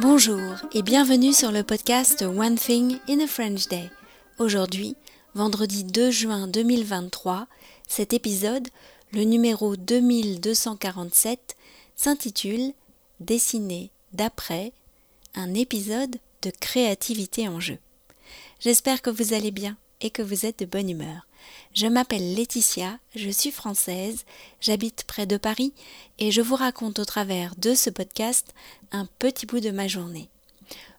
Bonjour et bienvenue sur le podcast One Thing in a French Day. Aujourd'hui, vendredi 2 juin 2023, cet épisode, le numéro 2247, s'intitule Dessiner d'après, un épisode de créativité en jeu. J'espère que vous allez bien et que vous êtes de bonne humeur. Je m'appelle Laetitia, je suis française, j'habite près de Paris et je vous raconte au travers de ce podcast un petit bout de ma journée.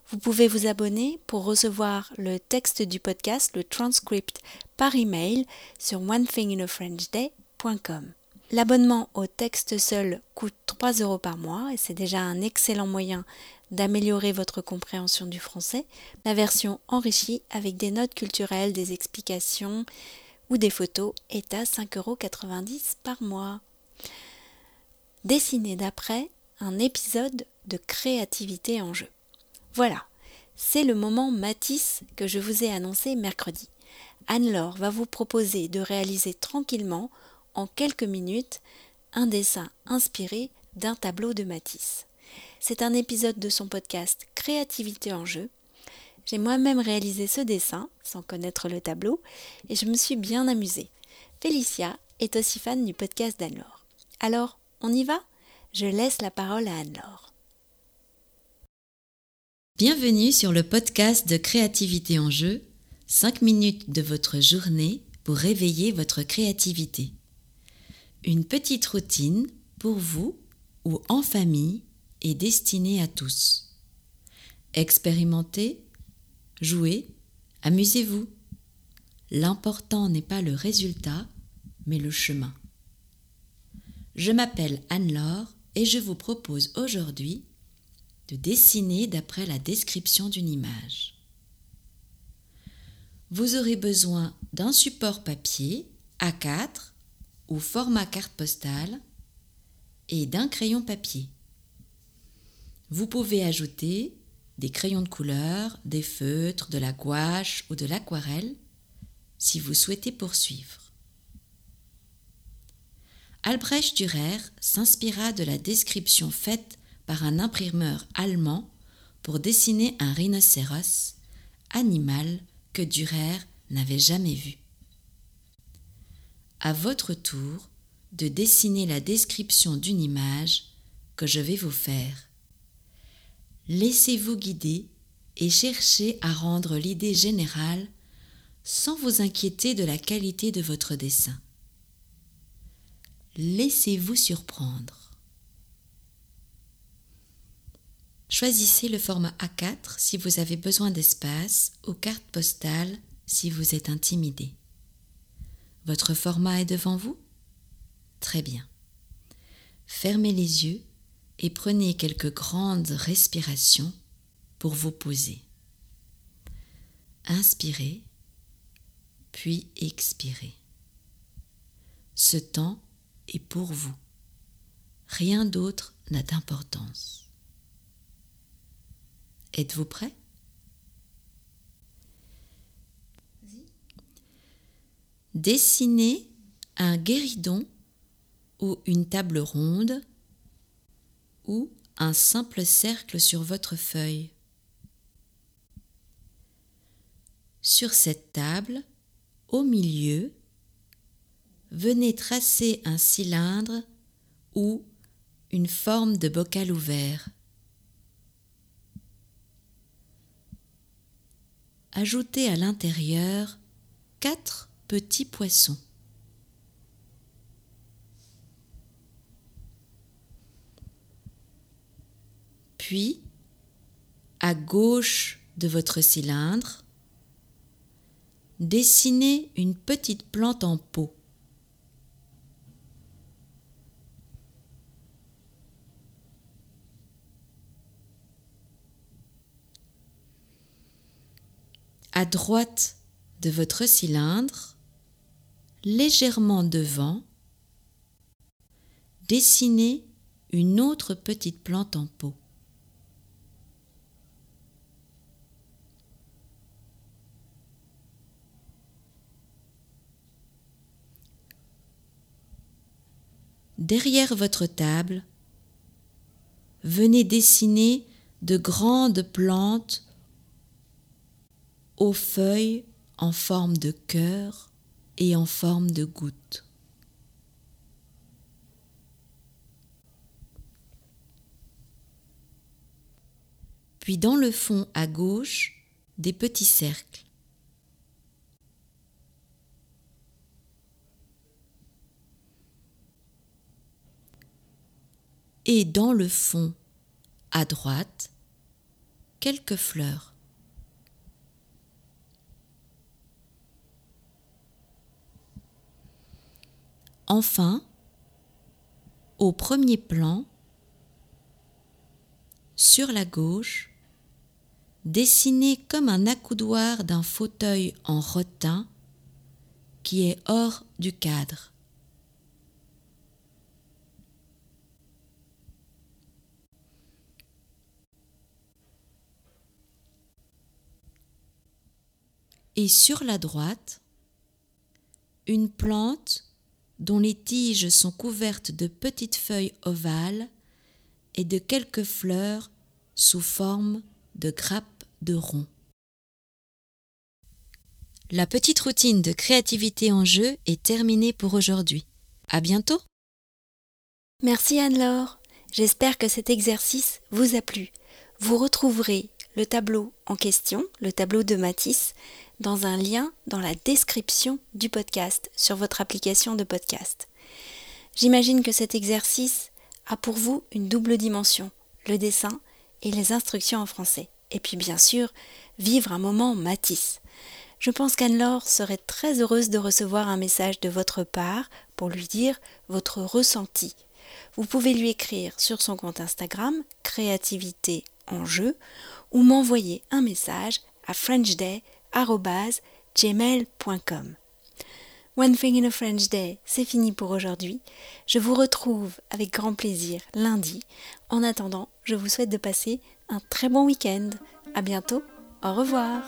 Vous pouvez vous abonner pour recevoir le texte du podcast, le transcript par email sur onethinginafrenchday.com. L'abonnement au texte seul coûte 3 euros par mois et c'est déjà un excellent moyen d'améliorer votre compréhension du français. La version enrichie avec des notes culturelles, des explications, ou des photos est à 5,90€ par mois. Dessiner d'après un épisode de créativité en jeu. Voilà, c'est le moment Matisse que je vous ai annoncé mercredi. Anne-Laure va vous proposer de réaliser tranquillement, en quelques minutes, un dessin inspiré d'un tableau de Matisse. C'est un épisode de son podcast Créativité en jeu j'ai moi-même réalisé ce dessin, sans connaître le tableau, et je me suis bien amusée. Félicia est aussi fan du podcast d'Anne-Laure. Alors, on y va? Je laisse la parole à Anne-Laure. Bienvenue sur le podcast de Créativité en jeu, 5 minutes de votre journée pour réveiller votre créativité. Une petite routine pour vous ou en famille est destinée à tous. Expérimentez Jouez, amusez-vous. L'important n'est pas le résultat, mais le chemin. Je m'appelle Anne-Laure et je vous propose aujourd'hui de dessiner d'après la description d'une image. Vous aurez besoin d'un support papier A4 ou format carte postale et d'un crayon papier. Vous pouvez ajouter des crayons de couleur, des feutres, de la gouache ou de l'aquarelle si vous souhaitez poursuivre. Albrecht Dürer s'inspira de la description faite par un imprimeur allemand pour dessiner un rhinocéros, animal que Dürer n'avait jamais vu. À votre tour de dessiner la description d'une image que je vais vous faire. Laissez-vous guider et cherchez à rendre l'idée générale sans vous inquiéter de la qualité de votre dessin. Laissez-vous surprendre. Choisissez le format A4 si vous avez besoin d'espace ou carte postale si vous êtes intimidé. Votre format est devant vous? Très bien. Fermez les yeux et prenez quelques grandes respirations pour vous poser. Inspirez, puis expirez. Ce temps est pour vous. Rien d'autre n'a d'importance. Êtes-vous prêt? Dessinez un guéridon ou une table ronde ou un simple cercle sur votre feuille. Sur cette table, au milieu, venez tracer un cylindre ou une forme de bocal ouvert. Ajoutez à l'intérieur quatre petits poissons. Puis, à gauche de votre cylindre, dessinez une petite plante en pot. À droite de votre cylindre, légèrement devant, dessinez une autre petite plante en pot. derrière votre table, venez dessiner de grandes plantes aux feuilles en forme de cœur et en forme de goutte. Puis dans le fond à gauche, des petits cercles. Et dans le fond à droite, quelques fleurs. Enfin, au premier plan, sur la gauche, dessiné comme un accoudoir d'un fauteuil en rotin qui est hors du cadre. Et sur la droite, une plante dont les tiges sont couvertes de petites feuilles ovales et de quelques fleurs sous forme de grappes de rond. La petite routine de créativité en jeu est terminée pour aujourd'hui. À bientôt! Merci Anne-Laure. J'espère que cet exercice vous a plu. Vous retrouverez le tableau en question, le tableau de Matisse, dans un lien dans la description du podcast sur votre application de podcast. J'imagine que cet exercice a pour vous une double dimension, le dessin et les instructions en français. Et puis bien sûr, vivre un moment Matisse. Je pense qu'Anne-Laure serait très heureuse de recevoir un message de votre part pour lui dire votre ressenti. Vous pouvez lui écrire sur son compte Instagram créativité jeu ou m'envoyer un message à frenchday gmail.com. One Thing in a French Day, c'est fini pour aujourd'hui. Je vous retrouve avec grand plaisir lundi. En attendant, je vous souhaite de passer un très bon week-end. À bientôt. Au revoir.